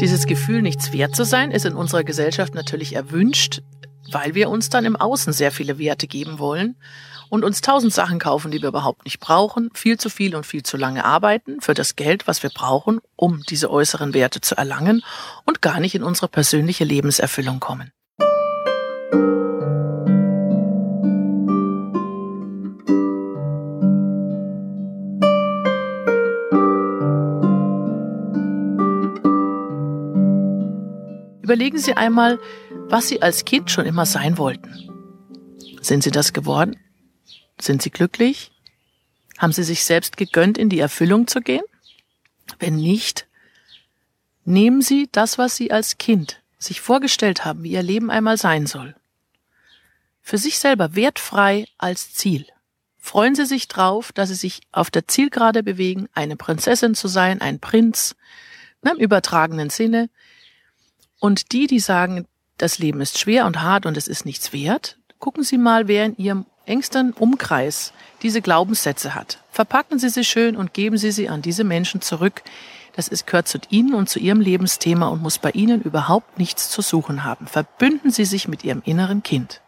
Dieses Gefühl, nichts wert zu sein, ist in unserer Gesellschaft natürlich erwünscht, weil wir uns dann im Außen sehr viele Werte geben wollen und uns tausend Sachen kaufen, die wir überhaupt nicht brauchen, viel zu viel und viel zu lange arbeiten für das Geld, was wir brauchen, um diese äußeren Werte zu erlangen und gar nicht in unsere persönliche Lebenserfüllung kommen. Überlegen Sie einmal, was Sie als Kind schon immer sein wollten. Sind Sie das geworden? Sind Sie glücklich? Haben Sie sich selbst gegönnt, in die Erfüllung zu gehen? Wenn nicht, nehmen Sie das, was Sie als Kind sich vorgestellt haben, wie Ihr Leben einmal sein soll. Für sich selber wertfrei als Ziel. Freuen Sie sich drauf, dass Sie sich auf der Zielgerade bewegen, eine Prinzessin zu sein, ein Prinz, ne, im übertragenen Sinne, und die, die sagen, das Leben ist schwer und hart und es ist nichts wert, gucken Sie mal, wer in Ihrem engsten Umkreis diese Glaubenssätze hat. Verpacken Sie sie schön und geben Sie sie an diese Menschen zurück. Das ist, gehört zu Ihnen und zu Ihrem Lebensthema und muss bei Ihnen überhaupt nichts zu suchen haben. Verbünden Sie sich mit Ihrem inneren Kind.